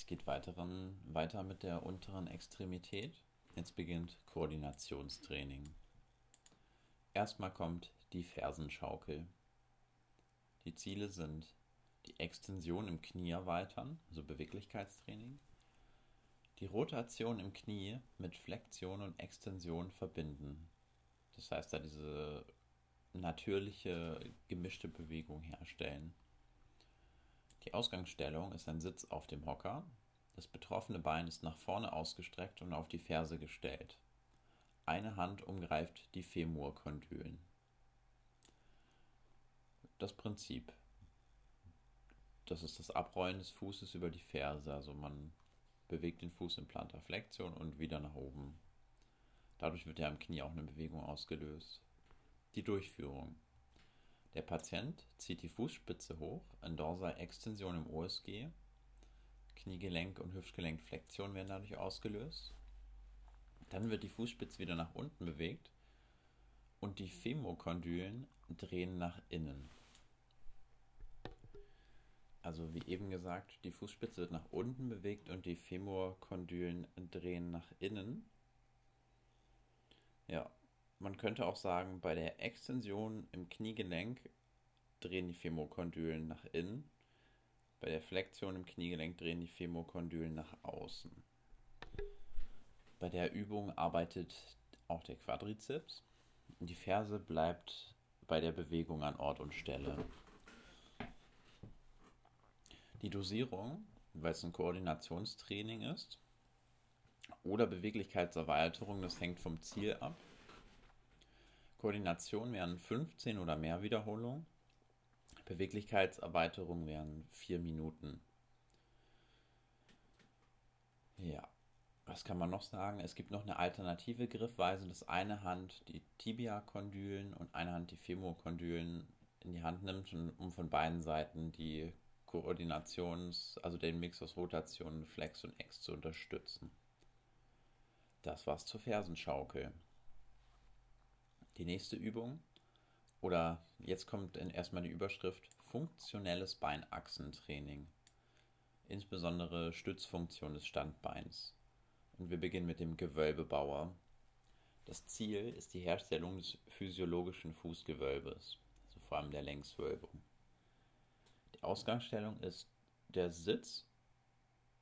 Es geht weiteren, weiter mit der unteren Extremität. Jetzt beginnt Koordinationstraining. Erstmal kommt die Fersenschaukel. Die Ziele sind die Extension im Knie erweitern, also Beweglichkeitstraining, die Rotation im Knie mit Flexion und Extension verbinden. Das heißt, da diese natürliche gemischte Bewegung herstellen. Die Ausgangsstellung ist ein Sitz auf dem Hocker. Das betroffene Bein ist nach vorne ausgestreckt und auf die Ferse gestellt. Eine Hand umgreift die Femurkondylen. Das Prinzip. Das ist das Abrollen des Fußes über die Ferse. Also man bewegt den Fuß in Plantarflexion und wieder nach oben. Dadurch wird ja im Knie auch eine Bewegung ausgelöst. Die Durchführung. Der Patient zieht die Fußspitze hoch, in Dorsal-Extension im OSG. Kniegelenk und Hüftgelenkflexion werden dadurch ausgelöst. Dann wird die Fußspitze wieder nach unten bewegt und die Femokondylen drehen nach innen. Also wie eben gesagt, die Fußspitze wird nach unten bewegt und die Femorkondylen drehen nach innen. Ja, man könnte auch sagen, bei der Extension im Kniegelenk drehen die Femorkondylen nach innen. Bei der Flexion im Kniegelenk drehen die Femorkondylen nach außen. Bei der Übung arbeitet auch der Quadrizeps. Die Ferse bleibt bei der Bewegung an Ort und Stelle. Die Dosierung, weil es ein Koordinationstraining ist, oder Beweglichkeitserweiterung, das hängt vom Ziel ab. Koordination wären 15 oder mehr Wiederholungen. Beweglichkeitserweiterung wären 4 Minuten. Ja, was kann man noch sagen? Es gibt noch eine alternative Griffweise, dass eine Hand die Tibia-Kondylen und eine Hand die Femur-Kondylen in die Hand nimmt, um von beiden Seiten die Koordinations-, also den Mix aus Rotation, Flex und X zu unterstützen. Das war's zur Fersenschaukel. Die nächste Übung, oder jetzt kommt erstmal die Überschrift funktionelles Beinachsentraining, insbesondere Stützfunktion des Standbeins. Und wir beginnen mit dem Gewölbebauer. Das Ziel ist die Herstellung des physiologischen Fußgewölbes, also vor allem der Längswölbung. Die Ausgangsstellung ist der Sitz.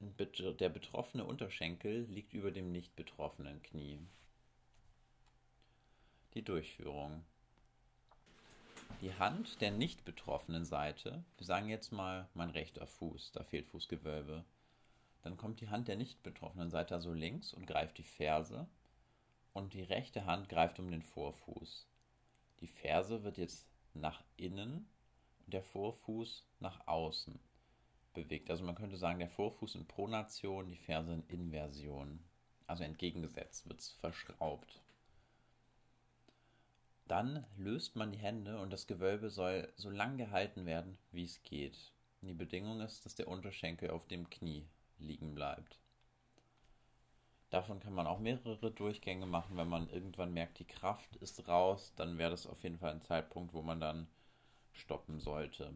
Der betroffene Unterschenkel liegt über dem nicht betroffenen Knie. Die Durchführung. Die Hand der nicht betroffenen Seite, wir sagen jetzt mal mein rechter Fuß, da fehlt Fußgewölbe. Dann kommt die Hand der nicht betroffenen Seite also links und greift die Ferse und die rechte Hand greift um den Vorfuß. Die Ferse wird jetzt nach innen der Vorfuß nach außen bewegt. Also man könnte sagen, der Vorfuß in Pronation, die Ferse in Inversion. Also entgegengesetzt wird es verschraubt. Dann löst man die Hände und das Gewölbe soll so lang gehalten werden, wie es geht. Die Bedingung ist, dass der Unterschenkel auf dem Knie liegen bleibt. Davon kann man auch mehrere Durchgänge machen. Wenn man irgendwann merkt, die Kraft ist raus, dann wäre das auf jeden Fall ein Zeitpunkt, wo man dann stoppen sollte.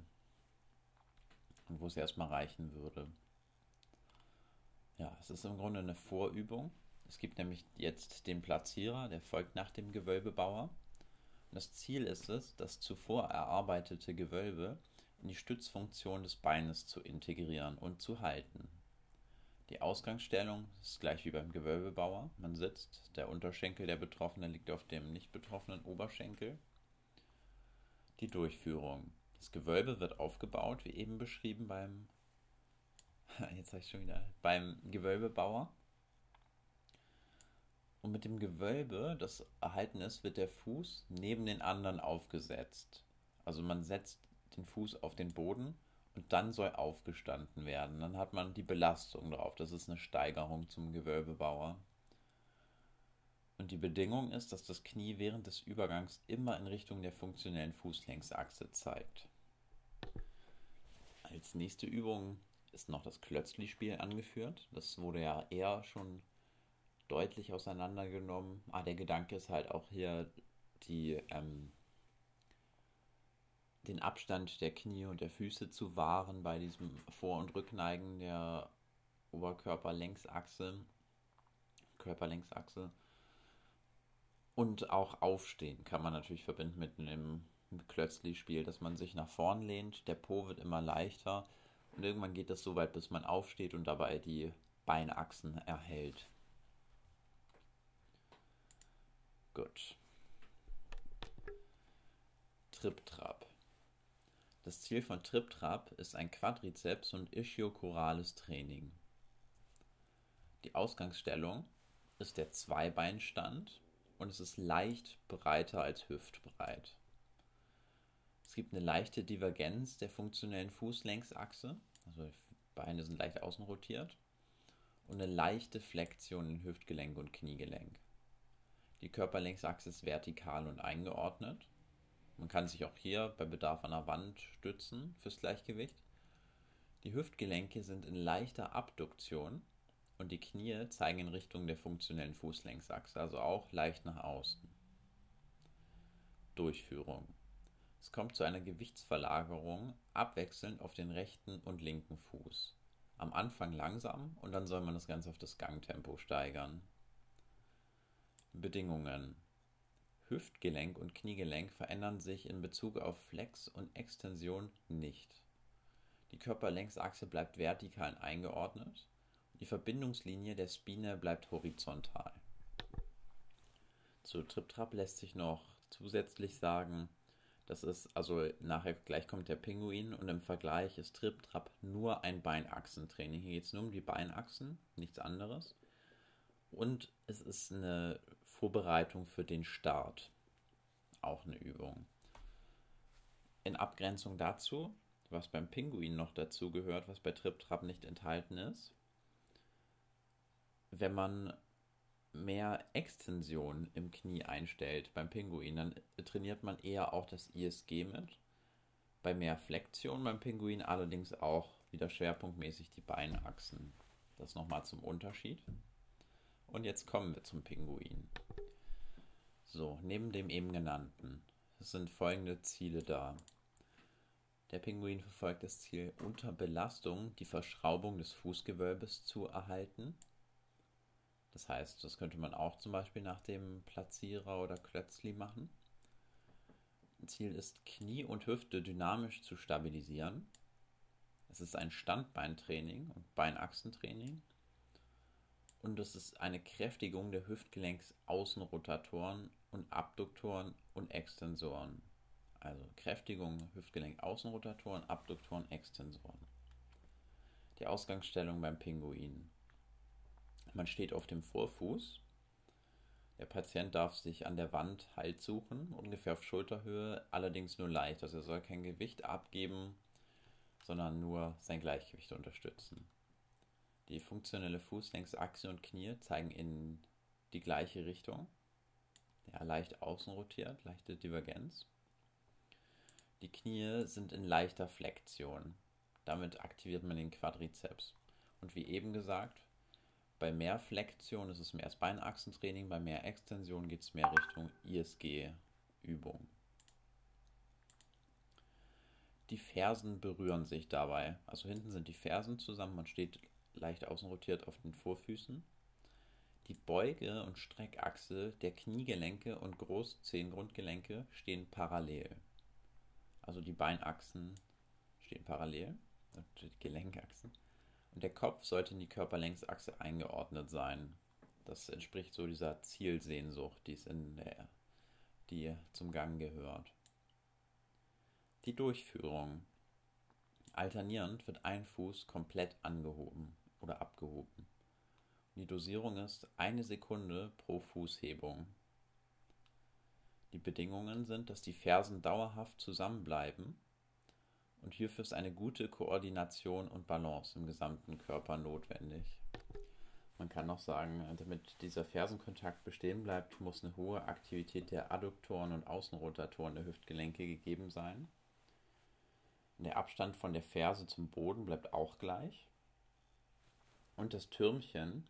Und wo es erstmal reichen würde. Ja, es ist im Grunde eine Vorübung. Es gibt nämlich jetzt den Platzierer, der folgt nach dem Gewölbebauer. Das Ziel ist es, das zuvor erarbeitete Gewölbe in die Stützfunktion des Beines zu integrieren und zu halten. Die Ausgangsstellung ist gleich wie beim Gewölbebauer. Man sitzt, der Unterschenkel der Betroffene liegt auf dem nicht betroffenen Oberschenkel die Durchführung. Das Gewölbe wird aufgebaut, wie eben beschrieben beim, jetzt ich schon wieder, beim Gewölbebauer. Und mit dem Gewölbe, das erhalten ist, wird der Fuß neben den anderen aufgesetzt. Also man setzt den Fuß auf den Boden und dann soll aufgestanden werden. Dann hat man die Belastung drauf. Das ist eine Steigerung zum Gewölbebauer. Und die Bedingung ist, dass das Knie während des Übergangs immer in Richtung der funktionellen Fußlängsachse zeigt. Als nächste Übung ist noch das Klötzli-Spiel angeführt. Das wurde ja eher schon deutlich auseinandergenommen. Ah, der Gedanke ist halt auch hier die, ähm, den Abstand der Knie und der Füße zu wahren bei diesem Vor- und Rückneigen der Oberkörperlängsachse, Körperlängsachse. Und auch aufstehen kann man natürlich verbinden mit einem Klötzli-Spiel, dass man sich nach vorn lehnt, der Po wird immer leichter und irgendwann geht es so weit, bis man aufsteht und dabei die Beinachsen erhält. Gut. Trip-Trap. Das Ziel von Trip-Trap ist ein Quadrizeps- und Ischiochorales Training. Die Ausgangsstellung ist der Zweibeinstand und es ist leicht breiter als hüftbreit. Es gibt eine leichte Divergenz der funktionellen Fußlängsachse, also die Beine sind leicht außen rotiert, und eine leichte Flexion in Hüftgelenk und Kniegelenk. Die Körperlängsachse ist vertikal und eingeordnet. Man kann sich auch hier bei Bedarf an der Wand stützen fürs Gleichgewicht. Die Hüftgelenke sind in leichter Abduktion und die Knie zeigen in Richtung der funktionellen Fußlängsachse, also auch leicht nach außen. Durchführung. Es kommt zu einer Gewichtsverlagerung abwechselnd auf den rechten und linken Fuß. Am Anfang langsam und dann soll man das Ganze auf das Gangtempo steigern. Bedingungen. Hüftgelenk und Kniegelenk verändern sich in Bezug auf Flex und Extension nicht. Die Körperlängsachse bleibt vertikal eingeordnet die Verbindungslinie der Spine bleibt horizontal. Zu Trip-Trap lässt sich noch zusätzlich sagen, das ist, also nachher gleich kommt der Pinguin und im Vergleich ist Trip-Trap nur ein Beinachsentraining. Hier geht es nur um die Beinachsen, nichts anderes. Und es ist eine Vorbereitung für den Start. Auch eine Übung. In Abgrenzung dazu, was beim Pinguin noch dazu gehört, was bei Trip-Trap nicht enthalten ist, wenn man mehr Extension im Knie einstellt beim Pinguin, dann trainiert man eher auch das ISG mit. Bei mehr Flexion beim Pinguin allerdings auch wieder schwerpunktmäßig die Beinachsen. Das nochmal zum Unterschied. Und jetzt kommen wir zum Pinguin. So, neben dem eben genannten sind folgende Ziele da. Der Pinguin verfolgt das Ziel, unter Belastung die Verschraubung des Fußgewölbes zu erhalten das heißt, das könnte man auch zum Beispiel nach dem Platzierer oder Klötzli machen. Ziel ist, Knie und Hüfte dynamisch zu stabilisieren. Es ist ein Standbeintraining und Beinachsentraining. Und es ist eine Kräftigung der Hüftgelenksaußenrotatoren und Abduktoren und Extensoren. Also Kräftigung Hüftgelenk-Außenrotatoren, Abduktoren, Extensoren. Die Ausgangsstellung beim Pinguin. Man steht auf dem Vorfuß. Der Patient darf sich an der Wand Halt suchen, ungefähr auf Schulterhöhe, allerdings nur leicht. Also er soll kein Gewicht abgeben, sondern nur sein Gleichgewicht unterstützen. Die funktionelle Fußlängsachse und Knie zeigen in die gleiche Richtung. Ja, leicht außen rotiert, leichte Divergenz. Die Knie sind in leichter Flexion. Damit aktiviert man den Quadrizeps. Und wie eben gesagt, bei mehr Flexion ist es mehr das Beinachsentraining, bei mehr Extension geht es mehr Richtung ISG-Übung. Die Fersen berühren sich dabei. Also hinten sind die Fersen zusammen, man steht leicht außen rotiert auf den Vorfüßen. Die Beuge- und Streckachse der Kniegelenke und Großzehengrundgelenke stehen parallel. Also die Beinachsen stehen parallel und die Gelenkachsen. Und der Kopf sollte in die Körperlängsachse eingeordnet sein. Das entspricht so dieser Zielsehnsucht, die, in der, die zum Gang gehört. Die Durchführung. Alternierend wird ein Fuß komplett angehoben oder abgehoben. Die Dosierung ist eine Sekunde pro Fußhebung. Die Bedingungen sind, dass die Fersen dauerhaft zusammenbleiben und hierfür ist eine gute Koordination und Balance im gesamten Körper notwendig. Man kann noch sagen, damit dieser Fersenkontakt bestehen bleibt, muss eine hohe Aktivität der Adduktoren und Außenrotatoren der Hüftgelenke gegeben sein. Der Abstand von der Ferse zum Boden bleibt auch gleich. Und das Türmchen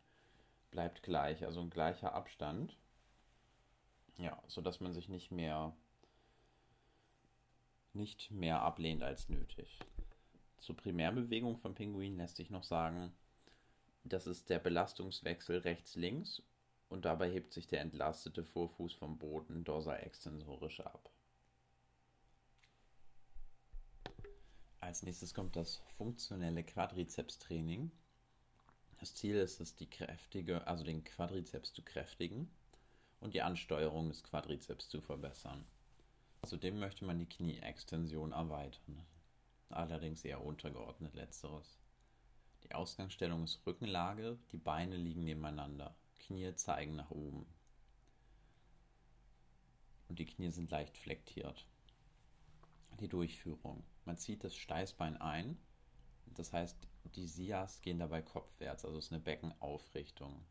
bleibt gleich, also ein gleicher Abstand. Ja, sodass man sich nicht mehr nicht mehr ablehnt als nötig. Zur Primärbewegung von Pinguinen lässt sich noch sagen, Das ist der Belastungswechsel rechts-links und dabei hebt sich der entlastete Vorfuß vom Boden dorsal-extensorisch ab. Als nächstes kommt das funktionelle Quadrizepstraining. Das Ziel ist es, die kräftige, also den Quadrizeps zu kräftigen und die Ansteuerung des Quadrizeps zu verbessern. Zudem möchte man die Knieextension erweitern, allerdings eher untergeordnet letzteres. Die Ausgangsstellung ist Rückenlage, die Beine liegen nebeneinander, Knie zeigen nach oben. Und die Knie sind leicht flektiert. Die Durchführung. Man zieht das Steißbein ein, das heißt, die Sias gehen dabei kopfwärts, also es ist eine Beckenaufrichtung.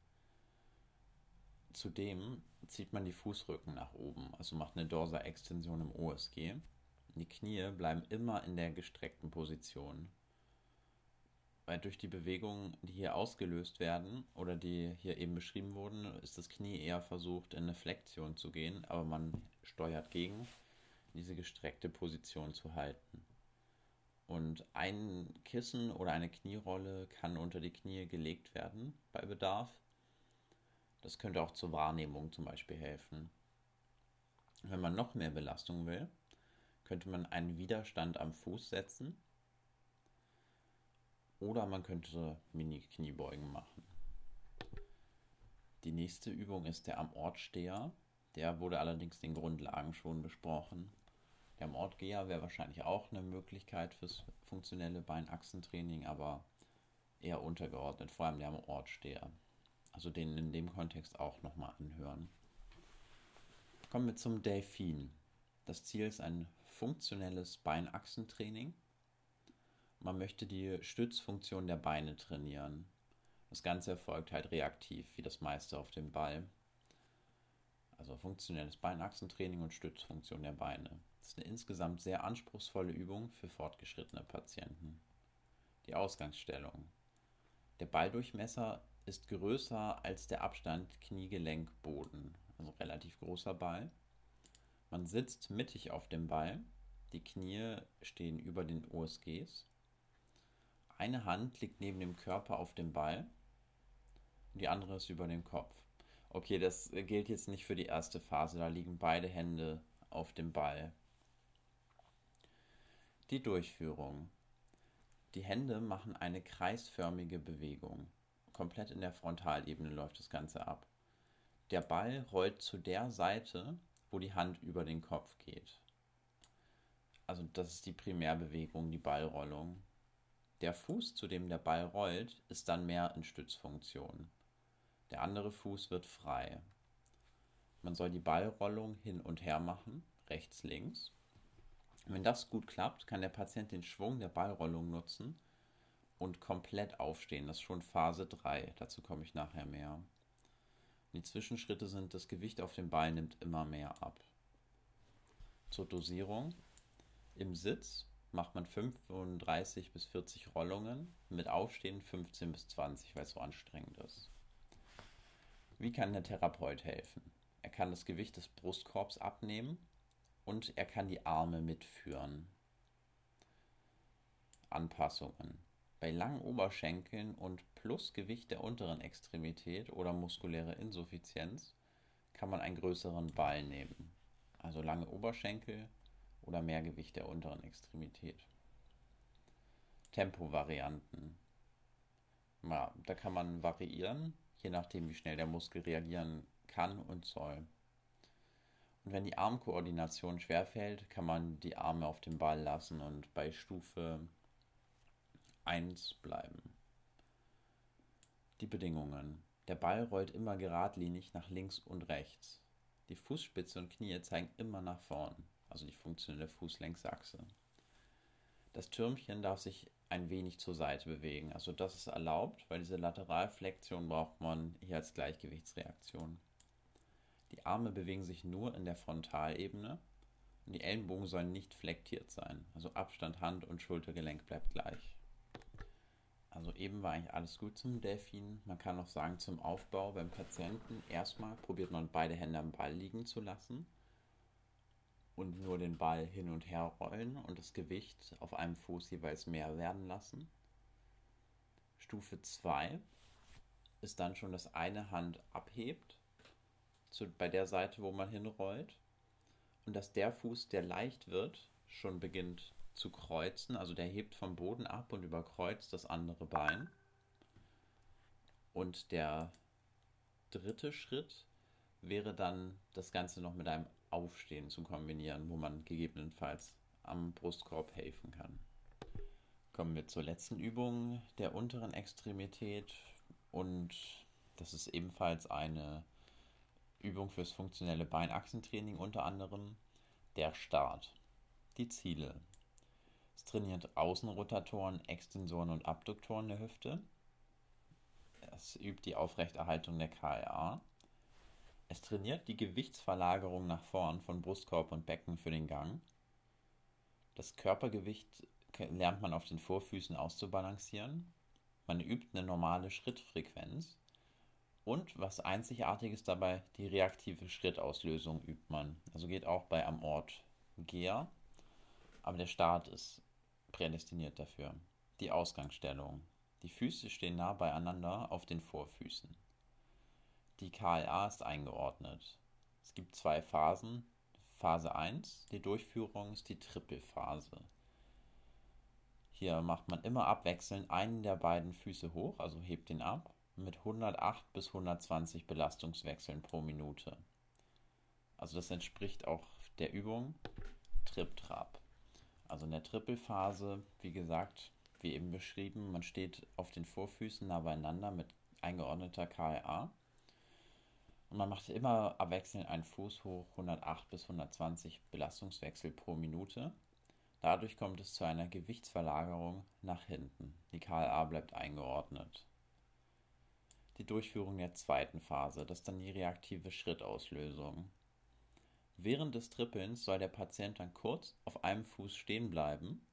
Zudem zieht man die Fußrücken nach oben, also macht eine Dorsa-Extension im OSG. Die Knie bleiben immer in der gestreckten Position. Weil durch die Bewegungen, die hier ausgelöst werden oder die hier eben beschrieben wurden, ist das Knie eher versucht, in eine Flexion zu gehen, aber man steuert gegen, diese gestreckte Position zu halten. Und ein Kissen oder eine Knierolle kann unter die Knie gelegt werden bei Bedarf. Das könnte auch zur Wahrnehmung zum Beispiel helfen. Wenn man noch mehr Belastung will, könnte man einen Widerstand am Fuß setzen oder man könnte Mini-Kniebeugen machen. Die nächste Übung ist der am Ort Steher. Der wurde allerdings den Grundlagen schon besprochen. Der am Ort Geher wäre wahrscheinlich auch eine Möglichkeit fürs funktionelle Beinachsentraining, aber eher untergeordnet, vor allem der am Ort Steher also den in dem Kontext auch nochmal anhören. Kommen wir zum Delfin. Das Ziel ist ein funktionelles Beinachsentraining. Man möchte die Stützfunktion der Beine trainieren. Das Ganze erfolgt halt reaktiv, wie das meiste auf dem Ball. Also funktionelles Beinachsentraining und Stützfunktion der Beine. Das ist eine insgesamt sehr anspruchsvolle Übung für fortgeschrittene Patienten. Die Ausgangsstellung. Der Balldurchmesser ist größer als der Abstand Kniegelenk-Boden, also relativ großer Ball. Man sitzt mittig auf dem Ball, die Knie stehen über den OSGs. Eine Hand liegt neben dem Körper auf dem Ball und die andere ist über dem Kopf. Okay, das gilt jetzt nicht für die erste Phase, da liegen beide Hände auf dem Ball. Die Durchführung. Die Hände machen eine kreisförmige Bewegung komplett in der Frontalebene läuft das Ganze ab. Der Ball rollt zu der Seite, wo die Hand über den Kopf geht. Also das ist die Primärbewegung, die Ballrollung. Der Fuß, zu dem der Ball rollt, ist dann mehr in Stützfunktion. Der andere Fuß wird frei. Man soll die Ballrollung hin und her machen, rechts, links. Wenn das gut klappt, kann der Patient den Schwung der Ballrollung nutzen, und komplett aufstehen. Das ist schon Phase 3. Dazu komme ich nachher mehr. Die Zwischenschritte sind, das Gewicht auf dem Bein nimmt immer mehr ab. Zur Dosierung. Im Sitz macht man 35 bis 40 Rollungen, mit Aufstehen 15 bis 20, weil es so anstrengend ist. Wie kann der Therapeut helfen? Er kann das Gewicht des Brustkorbs abnehmen und er kann die Arme mitführen. Anpassungen. Bei langen Oberschenkeln und Plusgewicht der unteren Extremität oder muskuläre Insuffizienz kann man einen größeren Ball nehmen. Also lange Oberschenkel oder mehr Gewicht der unteren Extremität. Tempovarianten. Ja, da kann man variieren, je nachdem, wie schnell der Muskel reagieren kann und soll. Und wenn die Armkoordination schwerfällt, kann man die Arme auf dem Ball lassen und bei Stufe 1 bleiben. Die Bedingungen. Der Ball rollt immer geradlinig nach links und rechts. Die Fußspitze und Knie zeigen immer nach vorn, also die funktionelle Fußlängsachse. Das Türmchen darf sich ein wenig zur Seite bewegen, also das ist erlaubt, weil diese Lateralflexion braucht man hier als Gleichgewichtsreaktion. Die Arme bewegen sich nur in der Frontalebene und die Ellenbogen sollen nicht flektiert sein, also Abstand Hand und Schultergelenk bleibt gleich. Also eben war eigentlich alles gut zum Delfin. Man kann auch sagen, zum Aufbau beim Patienten erstmal probiert man beide Hände am Ball liegen zu lassen und nur den Ball hin und her rollen und das Gewicht auf einem Fuß jeweils mehr werden lassen. Stufe 2 ist dann schon, dass eine Hand abhebt, zu, bei der Seite, wo man hinrollt, und dass der Fuß, der leicht wird, schon beginnt zu kreuzen. Also der hebt vom Boden ab und überkreuzt das andere Bein. Und der dritte Schritt wäre dann, das Ganze noch mit einem Aufstehen zu kombinieren, wo man gegebenenfalls am Brustkorb helfen kann. Kommen wir zur letzten Übung der unteren Extremität und das ist ebenfalls eine Übung fürs funktionelle Beinachsentraining unter anderem der Start. Die Ziele. Es trainiert Außenrotatoren, Extensoren und Abduktoren der Hüfte. Es übt die Aufrechterhaltung der KLA. Es trainiert die Gewichtsverlagerung nach vorn von Brustkorb und Becken für den Gang. Das Körpergewicht lernt man auf den Vorfüßen auszubalancieren. Man übt eine normale Schrittfrequenz. Und was einzigartiges dabei, die reaktive Schrittauslösung übt man. Also geht auch bei am Ort Gear. Aber der Start ist prädestiniert dafür. Die Ausgangsstellung. Die Füße stehen nah beieinander auf den Vorfüßen. Die KLA ist eingeordnet. Es gibt zwei Phasen. Phase 1, die Durchführung ist die Trippelphase. Hier macht man immer abwechselnd einen der beiden Füße hoch, also hebt ihn ab, mit 108 bis 120 Belastungswechseln pro Minute. Also das entspricht auch der Übung Trip-Trap. Also in der Trippelphase, wie gesagt, wie eben beschrieben, man steht auf den Vorfüßen nah beieinander mit eingeordneter KLA. Und man macht immer abwechselnd einen Fuß hoch, 108 bis 120 Belastungswechsel pro Minute. Dadurch kommt es zu einer Gewichtsverlagerung nach hinten. Die KLA bleibt eingeordnet. Die Durchführung der zweiten Phase, das ist dann die reaktive Schrittauslösung. Während des Trippelns soll der Patient dann kurz auf einem Fuß stehen bleiben.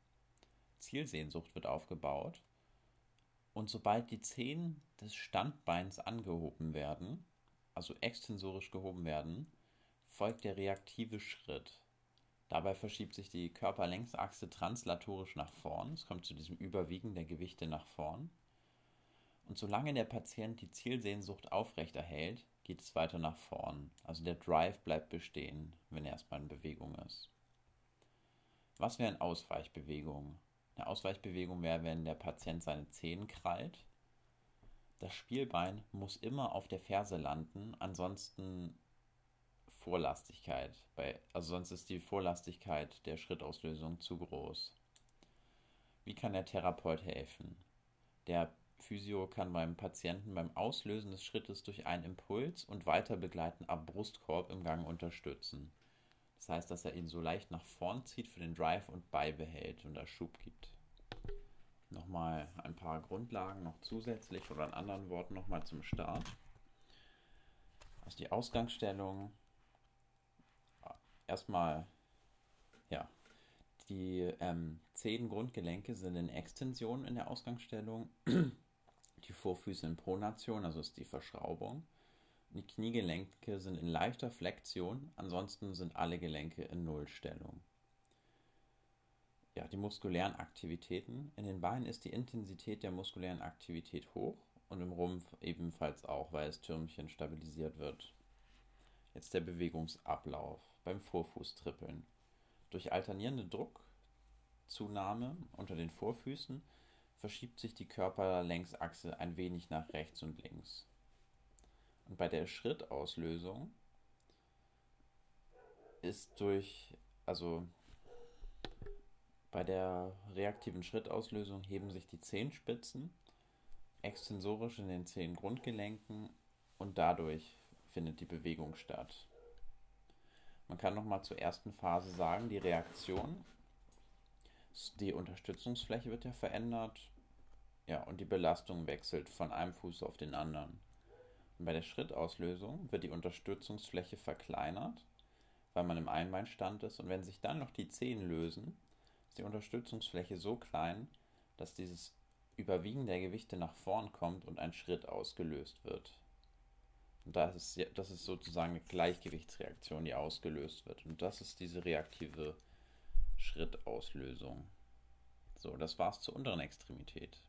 Zielsehnsucht wird aufgebaut. Und sobald die Zehen des Standbeins angehoben werden, also extensorisch gehoben werden, folgt der reaktive Schritt. Dabei verschiebt sich die Körperlängsachse translatorisch nach vorn. Es kommt zu diesem Überwiegen der Gewichte nach vorn. Und solange der Patient die Zielsehnsucht aufrechterhält, geht es weiter nach vorn. Also der Drive bleibt bestehen, wenn er erstmal in Bewegung ist. Was wären Ausweichbewegungen? Eine Ausweichbewegung wäre, wenn der Patient seine Zehen krallt. Das Spielbein muss immer auf der Ferse landen, ansonsten Vorlastigkeit. Bei, also sonst ist die Vorlastigkeit der Schrittauslösung zu groß. Wie kann der Therapeut helfen? Der Physio kann beim Patienten beim Auslösen des Schrittes durch einen Impuls und Weiterbegleiten am Brustkorb im Gang unterstützen. Das heißt, dass er ihn so leicht nach vorn zieht für den Drive und beibehält und da Schub gibt. Nochmal ein paar Grundlagen noch zusätzlich oder in anderen Worten nochmal zum Start. Also die Ausgangsstellung erstmal, ja, die ähm, zehn Grundgelenke sind in Extension in der Ausgangsstellung, die Vorfüße in Pronation, also ist die Verschraubung. Die Kniegelenke sind in leichter Flexion, ansonsten sind alle Gelenke in Nullstellung. Ja, die muskulären Aktivitäten. In den Beinen ist die Intensität der muskulären Aktivität hoch und im Rumpf ebenfalls auch, weil das Türmchen stabilisiert wird. Jetzt der Bewegungsablauf beim Vorfußtrippeln. Durch alternierende Druckzunahme unter den Vorfüßen verschiebt sich die Körperlängsachse ein wenig nach rechts und links. Und bei der Schrittauslösung ist durch, also bei der reaktiven Schrittauslösung heben sich die Zehenspitzen extensorisch in den Zehengrundgelenken und dadurch findet die Bewegung statt. Man kann nochmal zur ersten Phase sagen, die Reaktion, die Unterstützungsfläche wird ja verändert, ja, und die Belastung wechselt von einem Fuß auf den anderen. Und bei der Schrittauslösung wird die Unterstützungsfläche verkleinert, weil man im Einbeinstand ist, und wenn sich dann noch die Zehen lösen, die Unterstützungsfläche so klein, dass dieses Überwiegen der Gewichte nach vorn kommt und ein Schritt ausgelöst wird. Und das ist, das ist sozusagen eine Gleichgewichtsreaktion, die ausgelöst wird. Und das ist diese reaktive Schrittauslösung. So, das war's zur unteren Extremität.